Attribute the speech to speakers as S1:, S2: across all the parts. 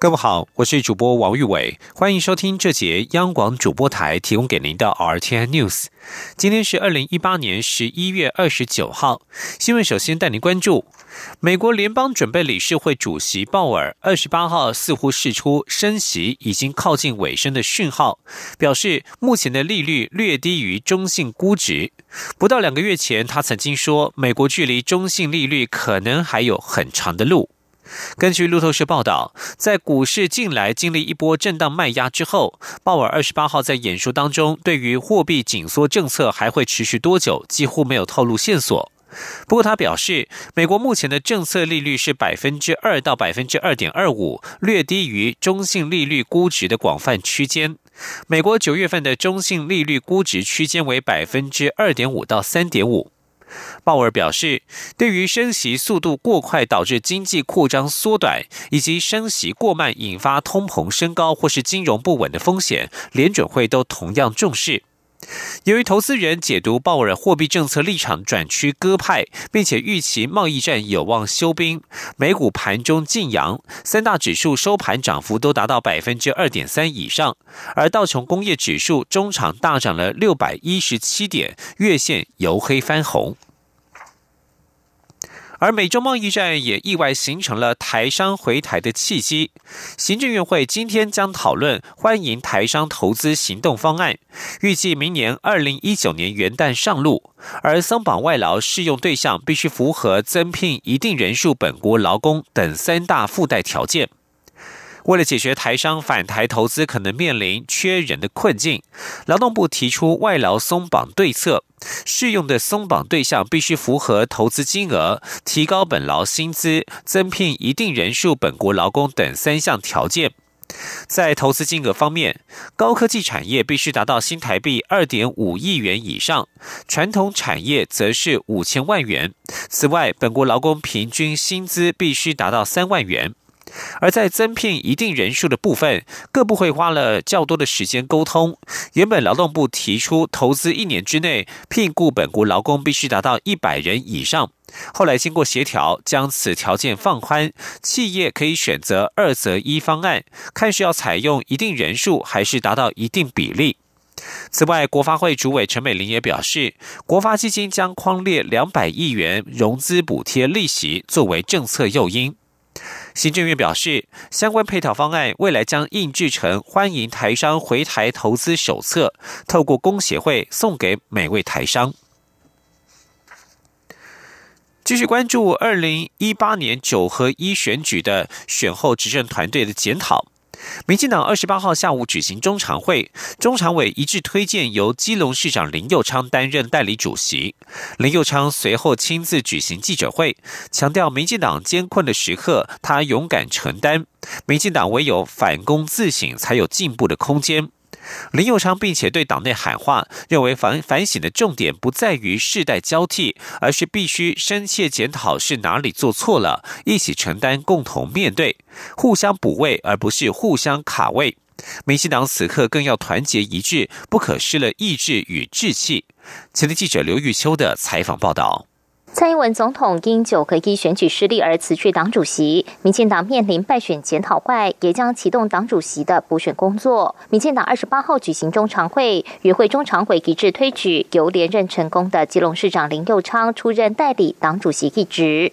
S1: 各位好，我是主播王玉伟，欢迎收听这节央广主播台提供给您的 RTI News。今天是二零一八年十一月二十九号，新闻首先带您关注。美国联邦准备理事会主席鲍尔二十八号似乎释出升息已经靠近尾声的讯号，表示目前的利率略低于中性估值。不到两个月前，他曾经说美国距离中性利率可能还有很长的路。根据路透社报道，在股市近来经历一波震荡卖压之后，鲍尔二十八号在演说当中，对于货币紧缩政策还会持续多久，几乎没有透露线索。不过，他表示，美国目前的政策利率是百分之二到百分之二点二五，略低于中性利率估值的广泛区间。美国九月份的中性利率估值区间为百分之二点五到三点五。鲍尔表示，对于升息速度过快导致经济扩张缩短，以及升息过慢引发通膨升高或是金融不稳的风险，联准会都同样重视。由于投资人解读鲍尔货币政策立场转趋鸽派，并且预期贸易战有望休兵，美股盘中劲扬，三大指数收盘涨幅都达到百分之二点三以上，而道琼工业指数中场大涨了六百一十七点，月线由黑翻红。而美中贸易战也意外形成了台商回台的契机。行政院会今天将讨论欢迎台商投资行动方案，预计明年二零一九年元旦上路。而松绑外劳适用对象必须符合增聘一定人数本国劳工等三大附带条件。为了解决台商返台投资可能面临缺人的困境，劳动部提出外劳松绑对策，适用的松绑对象必须符合投资金额、提高本劳薪资、增聘一定人数本国劳工等三项条件。在投资金额方面，高科技产业必须达到新台币二点五亿元以上，传统产业则是五千万元。此外，本国劳工平均薪资必须达到三万元。而在增聘一定人数的部分，各部会花了较多的时间沟通。原本劳动部提出投资一年之内聘雇本国劳工必须达到一百人以上，后来经过协调，将此条件放宽，企业可以选择二择一方案，看是要采用一定人数，还是达到一定比例。此外，国发会主委陈美玲也表示，国发基金将框列两百亿元融资补贴利息作为政策诱因。行政院表示，相关配套方案未来将印制成欢迎台商回台投资手册，透过工协会送给每位台商。继续关注二零一八年九合一选举的选后执政团队的检讨。民进党二十八号下午举行中常会，中常委一致推荐由基隆市长林佑昌担任代理主席。林佑昌随后亲自举行记者会，强调民进党艰困的时刻，他勇敢承担。民进党唯有反躬自省，才有进步的空间。林佑昌并且对党内喊话，认为反反省的重点不在于世代交替，而是必须深切检讨是哪里做错了，一起承担，共同面对，互相补位，而不是互相卡位。民进党此刻更要团结一致，不可失了意志与志气。前天记者刘玉秋的采访报道。
S2: 蔡英文总统因九合一选举失利而辞去党主席，民进党面临败选检讨会，也将启动党主席的补选工作。民进党二十八号举行中常会，与会中常会一致推举由连任成功的基隆市长林佑昌出任代理党主席一职。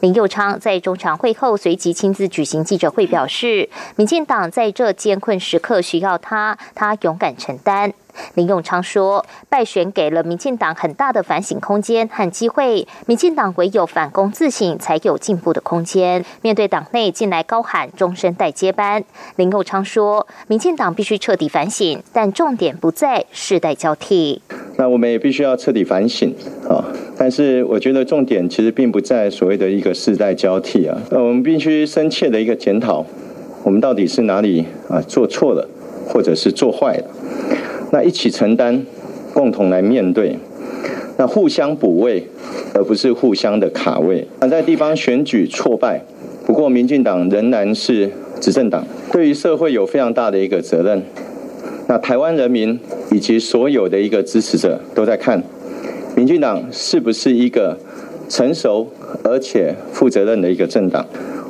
S2: 林佑昌在中常会后随即亲自举行记者会，表示民进党在这艰困时刻需要他，他勇敢承担。林永昌说：“败选给了民进党很大的反省空间和机会，民进党唯有反躬自省，才有进步的空间。面对党内近来高喊终身代接班，林永昌说：民进党必须彻底反省，但重点不在世代交替。
S3: 那我们也必须要彻底反省啊！但是我觉得重点其实并不在所谓的一个世代交替啊。那，我们必须深切的一个检讨，我们到底是哪里啊做错了，或者是做坏了。”那一起承担，共同来面对，那互相补位，而不是互相的卡位。那在地方选举挫败，不过民进党仍然是执政党，对于社会有非常大的一个责任。那台湾人民以及所有的一个支持者都在看，民进党是不是一个成熟而且负责任的一个政党？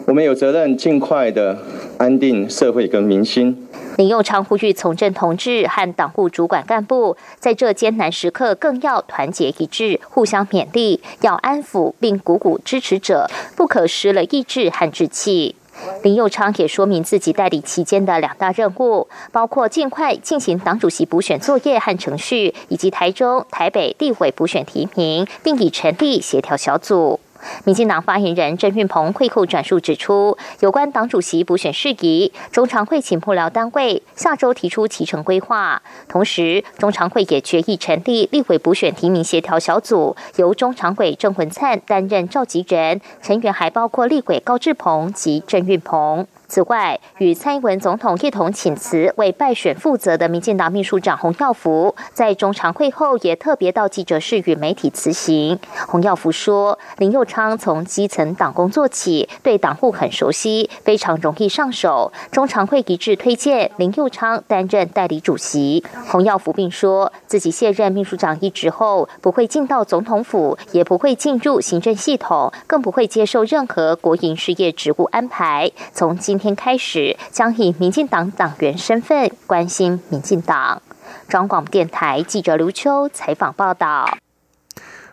S3: 我们有责任尽快的安定社会跟民心。
S2: 林佑昌呼吁从政同志和党部主管干部，在这艰难时刻更要团结一致，互相勉励，要安抚并鼓舞支持者，不可失了意志和志气。林佑昌也说明自己代理期间的两大任务，包括尽快进行党主席补选作业和程序，以及台中、台北地委补选提名，并已成立协调小组。民进党发言人郑运鹏会后转述指出，有关党主席补选事宜，中常会请幕僚单位下周提出提成规划。同时，中常会也决议成立立委补选提名协调小组，由中常委郑文灿担任召集人，成员还包括立委高志鹏及郑运鹏。此外，与蔡英文总统一同请辞为败选负责的民进党秘书长洪耀福，在中常会后也特别到记者室与媒体辞行。洪耀福说：“林佑昌从基层党工做起，对党务很熟悉，非常容易上手。中常会一致推荐林佑昌担任代理主席。”洪耀福并说自己卸任秘书长一职后，不会进到总统府，也不会进入行政系统，更不会接受任何国营事业职务安排。从今天开始将以民进党党员身份关心民进党。中广电台记者刘秋采访报道。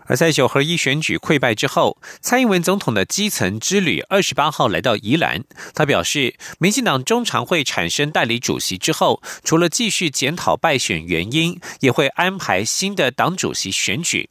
S1: 而在九合一选举溃败之后，蔡英文总统的基层之旅二十八号来到宜兰。他表示，民进党中常会产生代理主席之后，除了继续检讨败选原因，也会安排新的党主席选举。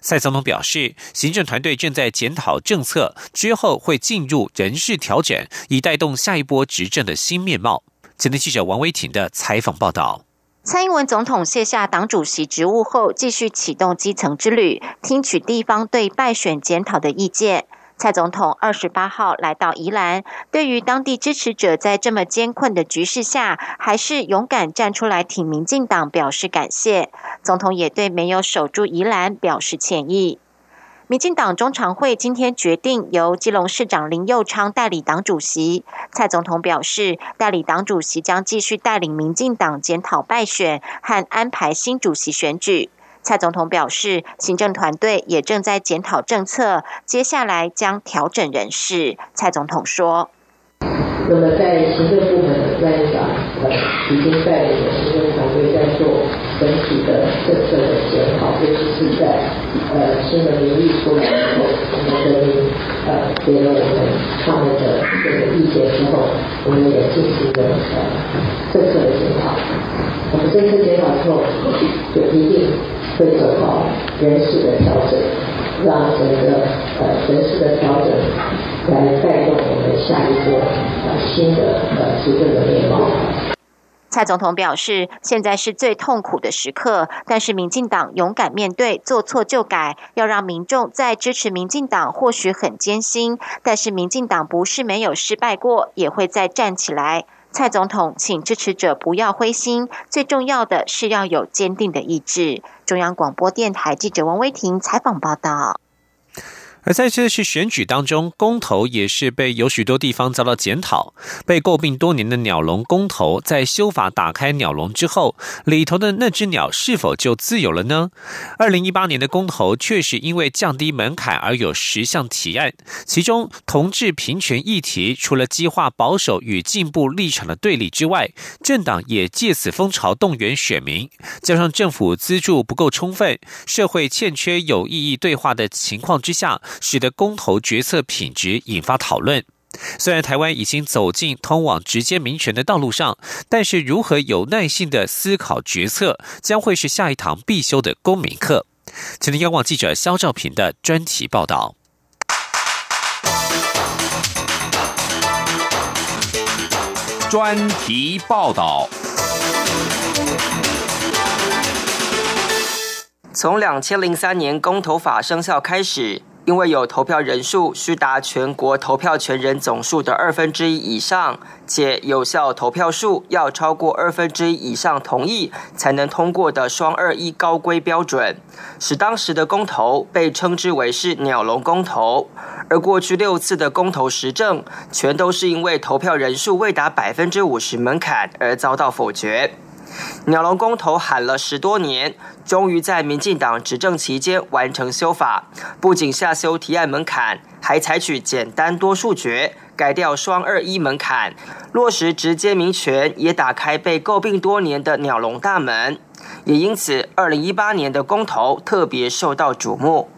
S1: 蔡总统表示，行政团队正在检讨政策，之后会进入人事调整，以带动下一波执政的新面貌。今天记者王维婷的采访报道。
S4: 蔡英文总统卸下党主席职务后，继续启动基层之旅，听取地方对败选检讨的意见。蔡总统二十八号来到宜兰，对于当地支持者在这么艰困的局势下，还是勇敢站出来挺民进党，表示感谢。总统也对没有守住宜兰表示歉意。民进党中常会今天决定由基隆市长林佑昌代理党主席。蔡总统表示，代理党主席将继续带领民进党检讨败选和安排新主席选举。蔡总统表示，行政团队也正在检讨政策，接下来将调整人事。蔡总统说：“
S5: 那么在行政部门的专长，呃，已经在体的政策的检讨，尤其是在呃新的名义出来之后，我们跟呃给了我们他们的这个意见之后，我们也进行了呃政策的检讨。我们政策检讨之后，就一定。”会做好人事的调整，让整个呃人事的调整来带动我们下一波呃新的呃执政的面貌。
S4: 蔡总统表示，现在是最痛苦的时刻，但是民进党勇敢面对，做错就改，要让民众在支持民进党，或许很艰辛，但是民进党不是没有失败过，也会再站起来。蔡总统，请支持者不要灰心，最重要的是要有坚定的意志。中央广播电台记者王威婷采访报道。
S1: 而在这次选举当中，公投也是被有许多地方遭到检讨。被诟病多年的鸟笼公投，在修法打开鸟笼之后，里头的那只鸟是否就自由了呢？二零一八年的公投确实因为降低门槛而有十项提案，其中同志平权议题，除了激化保守与进步立场的对立之外，政党也借此风潮动员选民，加上政府资助不够充分，社会欠缺有意义对话的情况之下。使得公投决策品质引发讨论。虽然台湾已经走进通往直接民权的道路上，但是如何有耐性的思考决策，将会是下一堂必修的公民课。请听央广记者肖兆平的专题报道。
S6: 专题报道。
S7: 从两千零三年公投法生效开始。因为有投票人数需达全国投票权人总数的二分之一以上，且有效投票数要超过二分之一以上同意才能通过的“双二一”高规标准，使当时的公投被称之为是“鸟笼公投”。而过去六次的公投实证，全都是因为投票人数未达百分之五十门槛而遭到否决。鸟笼公投喊了十多年，终于在民进党执政期间完成修法。不仅下修提案门槛，还采取简单多数决，改掉双二一门槛，落实直接民权，也打开被诟病多年的鸟笼大门。也因此，二零一八年的公投特别受到瞩目。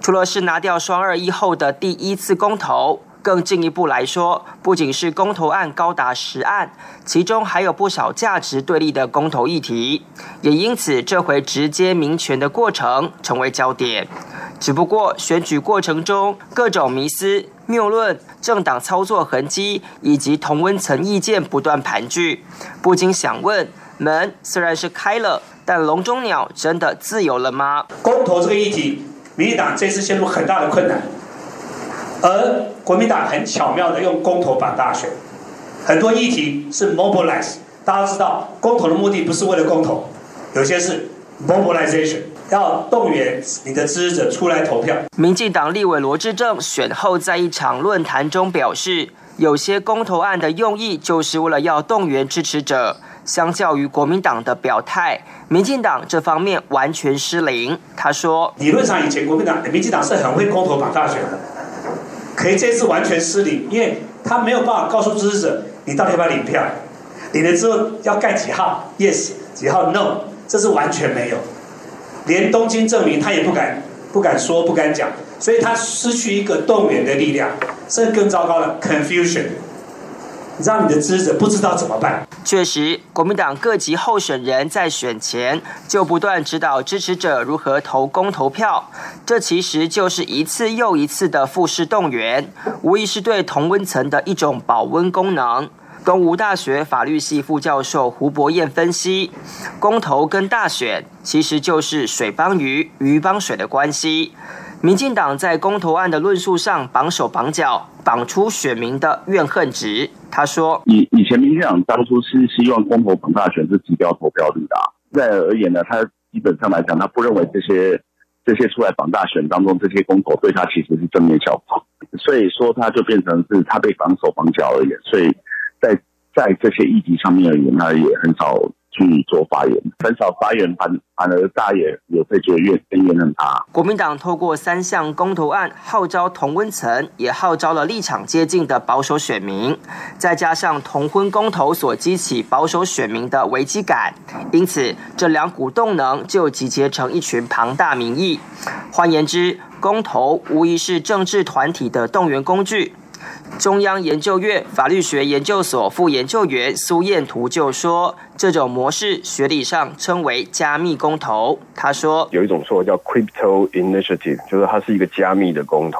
S7: 除了是拿掉双二一后的第一次公投。更进一步来说，不仅是公投案高达十案，其中还有不少价值对立的公投议题，也因此这回直接民权的过程成为焦点。只不过选举过程中各种迷思、谬论、政党操作痕迹以及同温层意见不断盘踞，不禁想问：门虽然是开了，但笼中鸟真的自由了吗？
S8: 公投这个议题，民进党这次陷入很大的困难。而国民党很巧妙的用公投绑大选，很多议题是 mobilize。大家知道，公投的目的不是为了公投，有些是 mobilization，要动员你的支持者出来投票。
S7: 民进党立委罗志正选后在一场论坛中表示，有些公投案的用意就是为了要动员支持者，相较于国民党的表态，民进党这方面完全失灵。他说，
S8: 理论上以前国民党、民进党是很会公投绑大选的。可以这次完全失灵，因为他没有办法告诉支持者你到底要不要领票，领了之后要盖几号，yes，几号？No，这是完全没有，连东京证明他也不敢不敢说不敢讲，所以他失去一个动员的力量，甚至更糟糕的 confusion。让你的支持者不知道怎么办。
S7: 确实，国民党各级候选人在选前就不断指导支持者如何投公投票，这其实就是一次又一次的复式动员，无疑是对同温层的一种保温功能。东吴大学法律系副教授胡博彦分析，公投跟大选其实就是水帮鱼，鱼帮水的关系。民进党在公投案的论述上绑手绑脚，绑出选民的怨恨值。他说：“
S9: 以以前民进党当初是希望公投绑大选是指标投票率的，在而言呢，他基本上来讲，他不认为这些这些出来绑大选当中这些公投对他其实是正面效果，所以说他就变成是他被绑手绑脚而已，所以在在这些议题上面而言，他也很少。”去做发言，很少发言，反反而大也有这些怨更怨恨他。
S7: 国民党透过三项公投案号召同温层，也号召了立场接近的保守选民，再加上同婚公投所激起保守选民的危机感，因此这两股动能就集结成一群庞大民意。换言之，公投无疑是政治团体的动员工具。中央研究院法律学研究所副研究员苏燕图就说：“这种模式学理上称为加密公投。”他说：“
S10: 有一种说法叫 crypto initiative，就是它是一个加密的公投，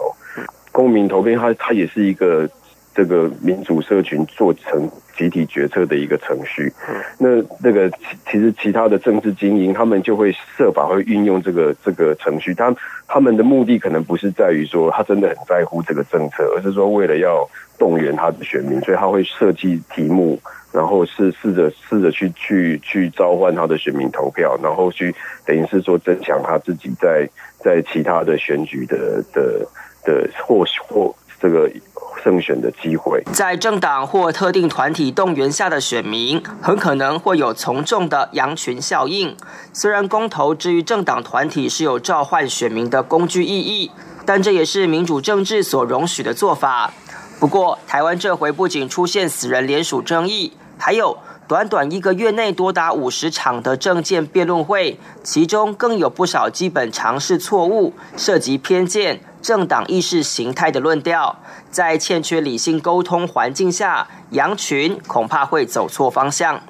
S10: 公民投票，它它也是一个这个民主社群做成。”集体决策的一个程序，那那个其其实其他的政治精英，他们就会设法会运用这个这个程序，他他们的目的可能不是在于说他真的很在乎这个政策，而是说为了要动员他的选民，所以他会设计题目，然后是试着试着去去去召唤他的选民投票，然后去等于是说增强他自己在在其他的选举的的的或或这个。胜选的机会，
S7: 在政党或特定团体动员下的选民，很可能会有从众的羊群效应。虽然公投之于政党团体是有召唤选民的工具意义，但这也是民主政治所容许的做法。不过，台湾这回不仅出现死人联署争议，还有短短一个月内多达五十场的政见辩论会，其中更有不少基本常识错误，涉及偏见。政党意识形态的论调，在欠缺理性沟通环境下，羊群恐怕会走错方向。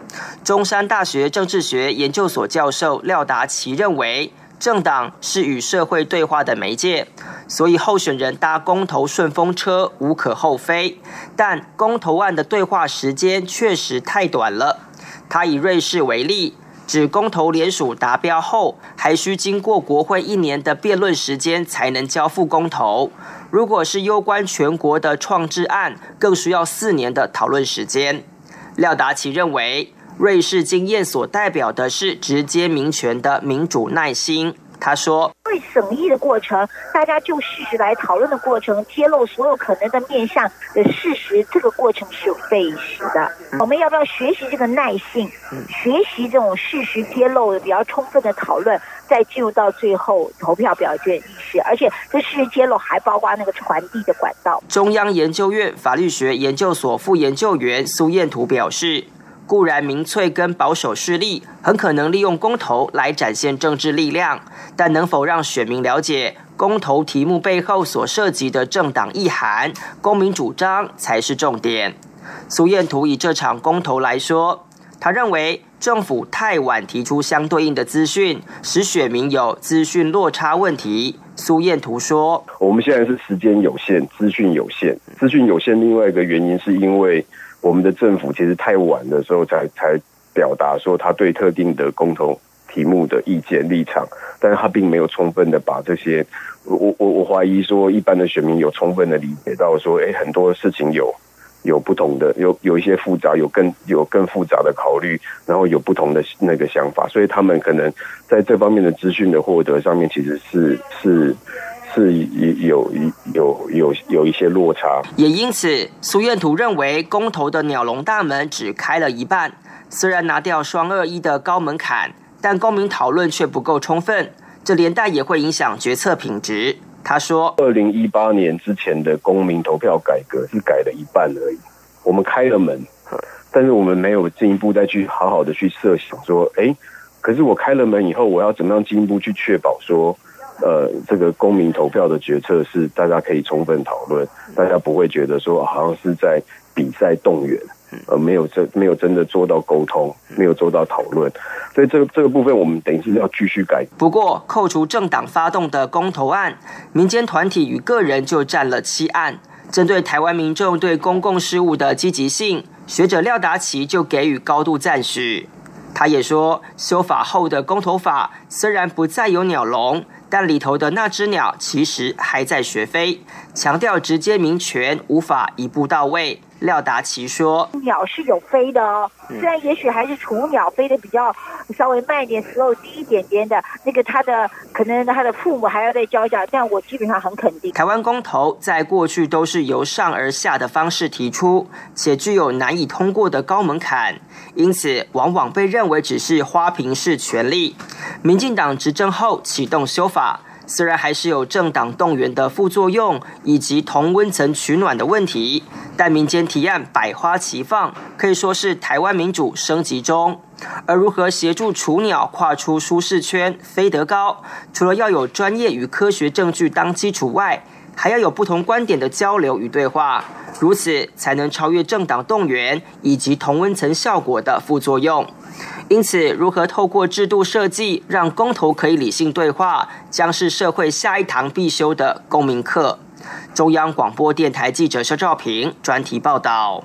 S7: 中山大学政治学研究所教授廖达奇认为，政党是与社会对话的媒介，所以候选人搭公投顺风车无可厚非。但公投案的对话时间确实太短了。他以瑞士为例。指公投联署达标后，还需经过国会一年的辩论时间才能交付公投。如果是攸关全国的创制案，更需要四年的讨论时间。廖达奇认为，瑞士经验所代表的是直接民权的民主耐心。他说：“
S11: 对审议的过程，大家就事实来讨论的过程，揭露所有可能的面向的事实，这个过程是有费时的。我们要不要学习这个耐性，学习这种事实揭露比较充分的讨论，再进入到最后投票表决意识？而且这事实揭露还包括那个传递的管道。”
S7: 中央研究院法律学研究所副研究员苏燕图表示。固然民粹跟保守势力很可能利用公投来展现政治力量，但能否让选民了解公投题目背后所涉及的政党意涵、公民主张才是重点。苏燕图以这场公投来说，他认为政府太晚提出相对应的资讯，使选民有资讯落差问题。苏燕图说：“
S10: 我们现在是时间有限，资讯有限，资讯有限。另外一个原因是因为。”我们的政府其实太晚的时候才才表达说他对特定的共同题目的意见立场，但是他并没有充分的把这些，我我我怀疑说一般的选民有充分的理解到说，哎，很多事情有有不同的，有有一些复杂，有更有更复杂的考虑，然后有不同的那个想法，所以他们可能在这方面的资讯的获得上面其实是是。是有有有有有一些落差，
S7: 也因此，苏燕图认为公投的鸟笼大门只开了一半。虽然拿掉双二一的高门槛，但公民讨论却不够充分，这连带也会影响决策品质。他说：“
S10: 二零一八年之前的公民投票改革是改了一半而已，我们开了门，但是我们没有进一步再去好好的去设想说，哎，可是我开了门以后，我要怎么样进一步去确保说？”呃，这个公民投票的决策是大家可以充分讨论，大家不会觉得说好像是在比赛动员，而没有真没有真的做到沟通，没有做到讨论，所以这个这个部分我们等于是要继续改。
S7: 不过，扣除政党发动的公投案，民间团体与个人就占了七案。针对台湾民众对公共事务的积极性，学者廖达奇就给予高度赞许。他也说，修法后的公投法虽然不再有鸟笼。但里头的那只鸟其实还在学飞，强调直接民权无法一步到位。廖达奇说：“
S11: 鸟是有飞的哦，虽然也许还是雏鸟飞的比较稍微慢一点，slow 低一点点的。那个它的可能它的父母还要再教一下，但我基本上很肯定。
S7: 台湾公投在过去都是由上而下的方式提出，且具有难以通过的高门槛，因此往往被认为只是花瓶式权力。民进党执政后启动修法。”虽然还是有政党动员的副作用，以及同温层取暖的问题，但民间提案百花齐放，可以说是台湾民主升级中。而如何协助雏鸟跨出舒适圈、飞得高，除了要有专业与科学证据当基础外，还要有不同观点的交流与对话，如此才能超越政党动员以及同温层效果的副作用。因此，如何透过制度设计让公投可以理性对话，将是社会下一堂必修的公民课。中央广播电台记者肖兆平专题报道。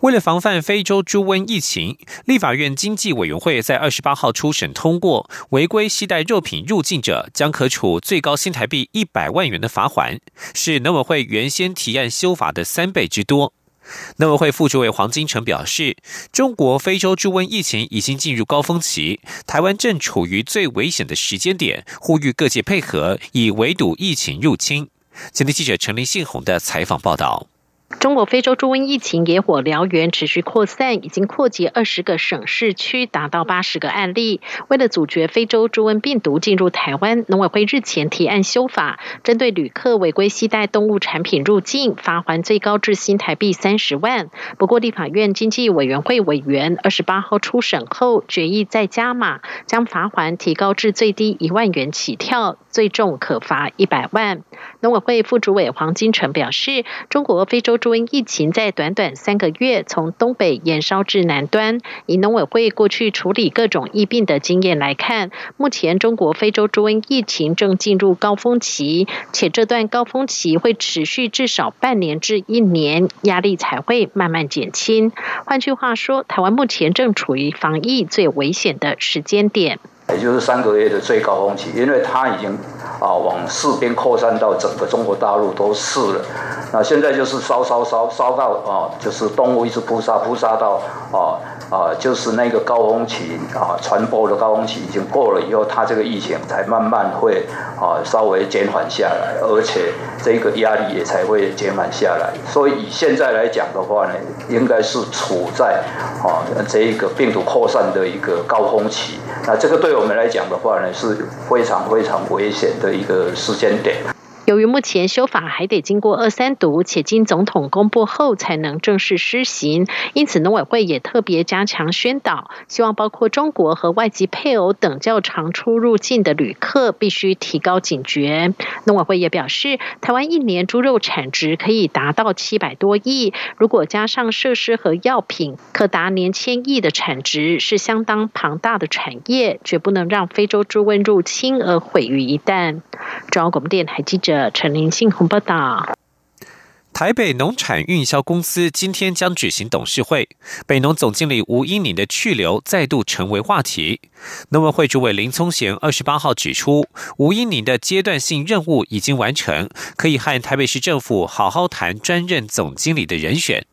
S7: 为了防范非洲猪瘟疫情，立法院经济委员会在二十八号初审通过，违规携带肉品入境者将可处最高新台币一百万元的罚款，是农委会原先提案修法的三倍之多。农委会副主委黄金城表示，中国非洲猪瘟疫情已经进入高峰期，台湾正处于最危险的时间点，呼吁各界配合，以围堵疫情入侵。今天记者陈林信宏的采访报道。
S12: 中国非洲猪瘟疫情野火燎原，持续扩散，已经扩及二十个省市区，达到八十个案例。为了阻绝非洲猪瘟病毒进入台湾，农委会日前提案修法，针对旅客违规携带动物产品入境，罚还最高至新台币三十万。不过，立法院经济委员会委员二十八号初审后，决议再加码，将罚还提高至最低一万元起跳，最重可罚一百万。农委会副主委黄金城表示，中国非洲猪瘟疫情在短短三个月从东北延烧至南端。以农委会过去处理各种疫病的经验来看，目前中国非洲猪瘟疫情正进入高峰期，且这段高峰期会持续至少半年至一年，压力才会慢慢减轻。换句话说，台湾目前正处于防疫最危险的时间点。
S13: 也就是三个月的最高峰期，因为它已经啊往四边扩散到整个中国大陆都是了。那现在就是烧烧烧烧到啊，就是动物一直扑杀扑杀到啊啊，就是那个高峰期啊传播的高峰期已经过了以后，它这个疫情才慢慢会啊稍微减缓下来，而且这个压力也才会减缓下来。所以以现在来讲的话呢，应该是处在啊这一个病毒扩散的一个高峰期。那这个对我们来讲的话呢，是非常非常危险的一个时间点。
S12: 由于目前修法还得经过二三读，且经总统公布后才能正式施行，因此农委会也特别加强宣导，希望包括中国和外籍配偶等较常出入境的旅客必须提高警觉。农委会也表示，台湾一年猪肉产值可以达到七百多亿，如果加上设施和药品，可达年千亿的产值，是相当庞大的产业，绝不能让非洲猪瘟入侵而毁于一旦。中央广播电台记者。陈林庆红报道：
S1: 台北农产运销公司今天将举行董事会，北农总经理吴英宁的去留再度成为话题。农委会主委林聪贤二十八号指出，吴英宁的阶段性任务已经完成，可以和台北市政府好好谈专任总经理的人选。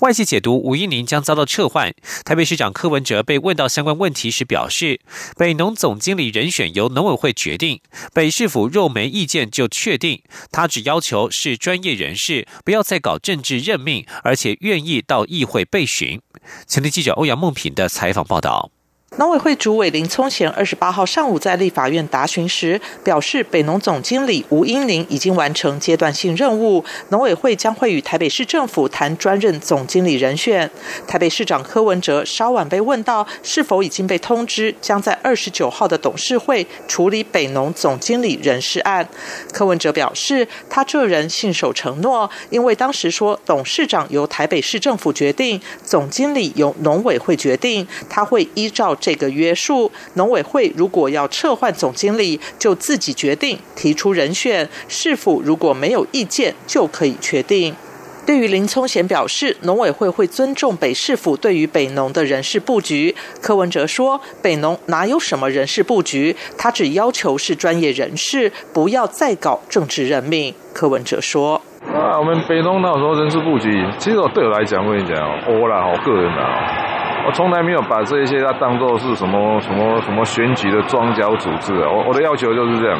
S1: 外界解读吴一宁将遭到撤换。台北市长柯文哲被问到相关问题时表示，北农总经理人选由农委会决定，北市府若没意见就确定。他只要求是专业人士，不要再搞政治任命，而且愿意到议会备询。前天记者欧阳梦平的采访报道。
S14: 农委会主委林聪贤二十八号上午在立法院答询时表示，北农总经理吴英玲已经完成阶段性任务，农委会将会与台北市政府谈专任总经理人选。台北市长柯文哲稍晚被问到是否已经被通知，将在二十九号的董事会处理北农总经理人事案。柯文哲表示，他这人信守承诺，因为当时说董事长由台北市政府决定，总经理由农委会决定，他会依照。这个约束，农委会如果要撤换总经理，就自己决定提出人选，市府如果没有意见，就可以确定。对于林聪贤表示，农委会会尊重北市府对于北农的人事布局。柯文哲说，北农哪有什么人事布局，他只要求是专业人士，不要再搞政治任命。柯文哲说：“
S15: 啊，我们北农那时候人事布局，其实对我来讲，我跟你讲，我啦，我个人啊。”我从来没有把这些他当做是什么什么什么选举的庄脚组织！我我的要求就是这样。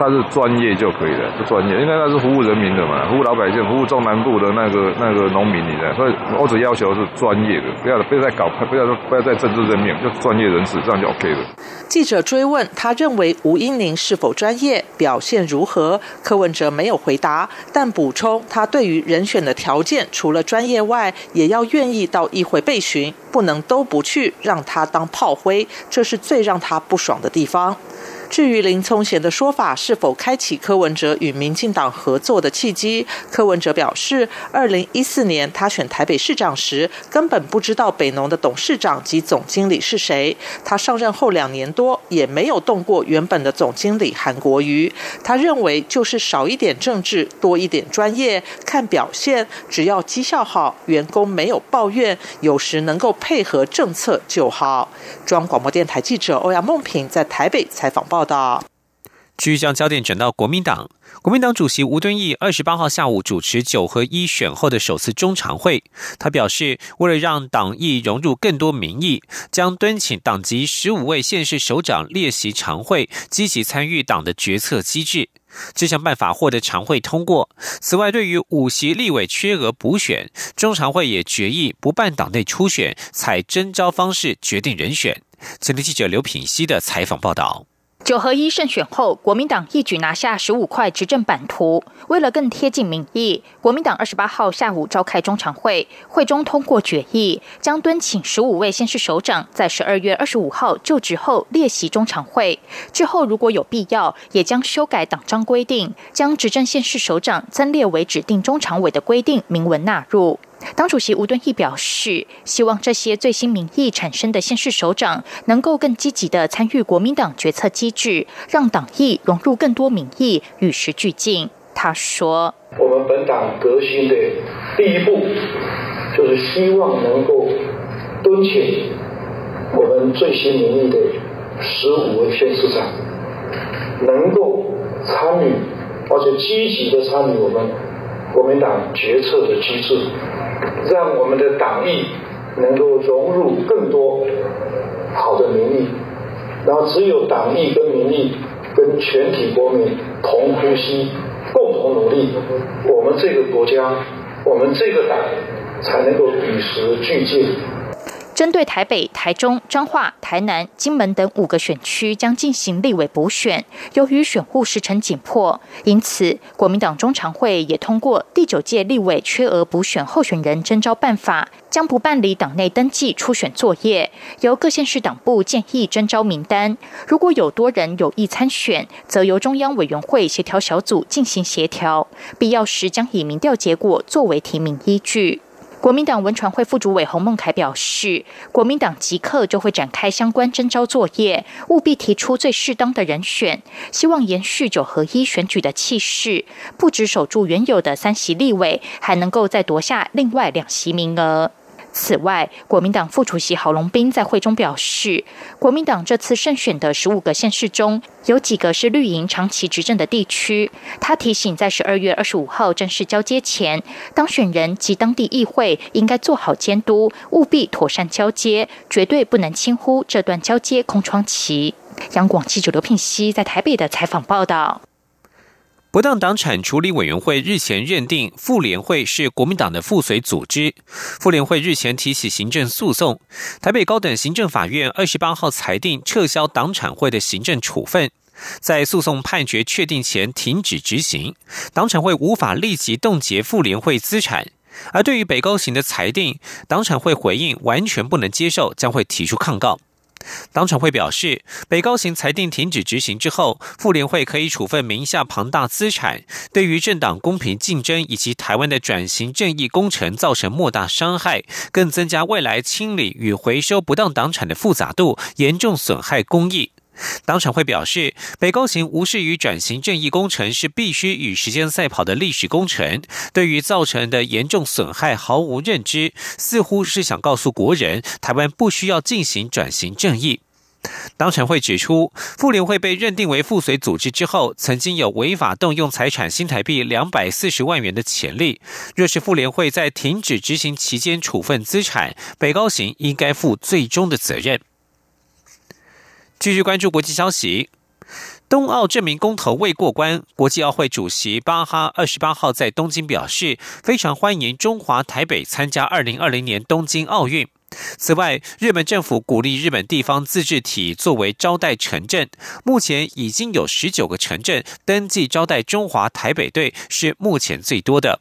S15: 他是专业就可以了，不专业，因为他是服务人民的嘛，服务老百姓，服务中南部的那个那个农民，你知道，所以我只要求是专业的，不要不要再搞，不要不要再政治任命，就专业人士，这样就 OK 了。
S14: 记者追问他认为吴英宁是否专业，表现如何？柯文哲没有回答，但补充他对于人选的条件，除了专业外，也要愿意到议会备询，不能都不去，让他当炮灰，这是最让他不爽的地方。至于林聪贤的说法是否开启柯文哲与民进党合作的契机，柯文哲表示，二零一四年他选台北市长时，根本不知道北农的董事长及总经理是谁。他上任后两年多，也没有动过原本的总经理韩国瑜。他认为就是少一点政治，多一点专业，看表现，只要绩效好，员工没有抱怨，有时能够配合政策就好。中央广播电台记者欧阳梦平在台北采访报。报道。
S1: 继续将焦点转到国民党，国民党主席吴敦义二十八号下午主持九合一选后的首次中常会。他表示，为了让党意融入更多民意，将敦请党籍十五位县市首长列席常会，积极参与党的决策机制。这项办法获得常会通过。此外，对于五席立委缺额补选，中常会也决议不办党内初选，采征召方式决定人选。前天记者刘品熙的采访报道。
S16: 九合一胜选后，国民党一举拿下十五块执政版图。为了更贴近民意，国民党二十八号下午召开中常会，会中通过决议，将敦请十五位县市首长在十二月二十五号就职后列席中常会。之后如果有必要，也将修改党章规定，将执政县市首长增列为指定中常委的规定明文纳入。党主席吴敦义表示，希望这些最新民意产生的县市首长能够更积极的参与国民党决策机制，让党意融入更多民意，与时俱进。他说：“
S17: 我们本党革新的第一步，就是希望能够敦请我们最新民意的十五位县市长，能够参与，而且积极的参与我们国民党决策的机制。”让我们的党意能够融入更多好的民意，然后只有党意跟民意跟全体国民同呼吸、共同努力，我们这个国家、我们这个党才能够与时俱进。
S16: 针对台北、台中、彰化、台南、金门等五个选区将进行立委补选，由于选务时程紧迫，因此国民党中常会也通过第九届立委缺额补选候选人征召办法，将不办理党内登记初选作业，由各县市党部建议征召名单。如果有多人有意参选，则由中央委员会协调小组进行协调，必要时将以民调结果作为提名依据。国民党文传会副主委洪孟凯表示，国民党即刻就会展开相关征召作业，务必提出最适当的人选，希望延续九合一选举的气势，不止守住原有的三席立委，还能够再夺下另外两席名额。此外，国民党副主席郝龙斌在会中表示，国民党这次胜选的十五个县市中有几个是绿营长期执政的地区。他提醒，在十二月二十五号正式交接前，当选人及当地议会应该做好监督，务必妥善交接，绝对不能轻忽这段交接空窗期。央广记者刘聘熙在台北的采访报道。
S1: 不当党产处理委员会日前认定妇联会是国民党的附随组织，妇联会日前提起行政诉讼，台北高等行政法院二十八号裁定撤销党产会的行政处分，在诉讼判决确定前停止执行，党产会无法立即冻结妇联会资产。而对于北高行的裁定，党产会回应完全不能接受，将会提出抗告。党产会表示，北高行裁定停止执行之后，妇联会可以处分名下庞大资产，对于政党公平竞争以及台湾的转型正义工程造成莫大伤害，更增加未来清理与回收不当党产的复杂度，严重损害公益。党产会表示，北高行无视于转型正义工程是必须与时间赛跑的历史工程，对于造成的严重损害毫无认知，似乎是想告诉国人，台湾不需要进行转型正义。党产会指出，妇联会被认定为附随组织之后，曾经有违法动用财产新台币两百四十万元的潜力。若是妇联会在停止执行期间处分资产，北高行应该负最终的责任。继续关注国际消息，冬奥证明公投未过关。国际奥会主席巴哈二十八号在东京表示，非常欢迎中华台北参加二零二零年东京奥运。此外，日本政府鼓励日本地方自治体作为招待城镇，目前已经有十九个城镇登记招待中华台北队，是目前最多的。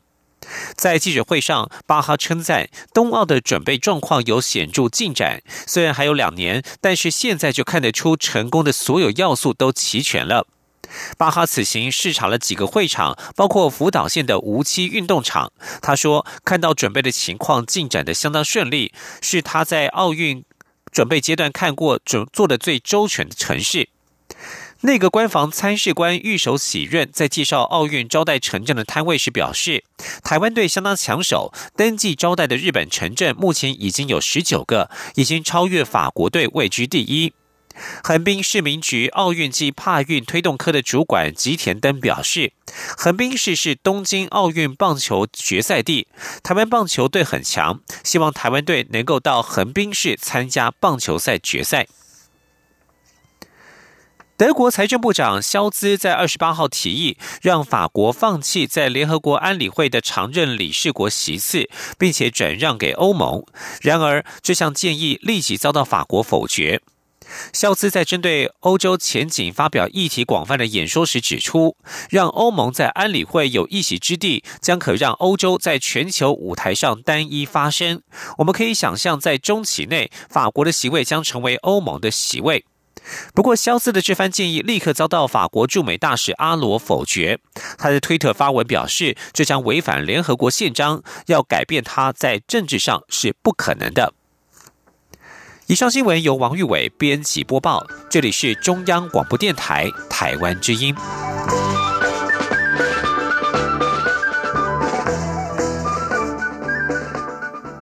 S1: 在记者会上，巴哈称赞冬奥的准备状况有显著进展。虽然还有两年，但是现在就看得出成功的所有要素都齐全了。巴哈此行视察了几个会场，包括福岛县的无期运动场。他说，看到准备的情况进展的相当顺利，是他在奥运准备阶段看过准做的最周全的城市。内阁官房参事官御守喜润在介绍奥运招待城镇的摊位时表示，台湾队相当抢手，登记招待的日本城镇目前已经有十九个，已经超越法国队位居第一。横滨市民局奥运及帕运推动科的主管吉田登表示，横滨市是东京奥运棒球决赛地，台湾棒球队很强，希望台湾队能够到横滨市参加棒球赛决赛。德国财政部长肖兹在二十八号提议，让法国放弃在联合国安理会的常任理事国席次，并且转让给欧盟。然而，这项建议立即遭到法国否决。肖兹在针对欧洲前景发表议题广泛的演说时指出，让欧盟在安理会有一席之地，将可让欧洲在全球舞台上单一发声。我们可以想象，在中期内，法国的席位将成为欧盟的席位。不过，肖斯的这番建议立刻遭到法国驻美大使阿罗否决。他在推特发文表示，这将违反联合国宪章，要改变他在政治上是不可能的。以上新闻由王玉伟编辑播报，这里是中央广播电台台湾之音。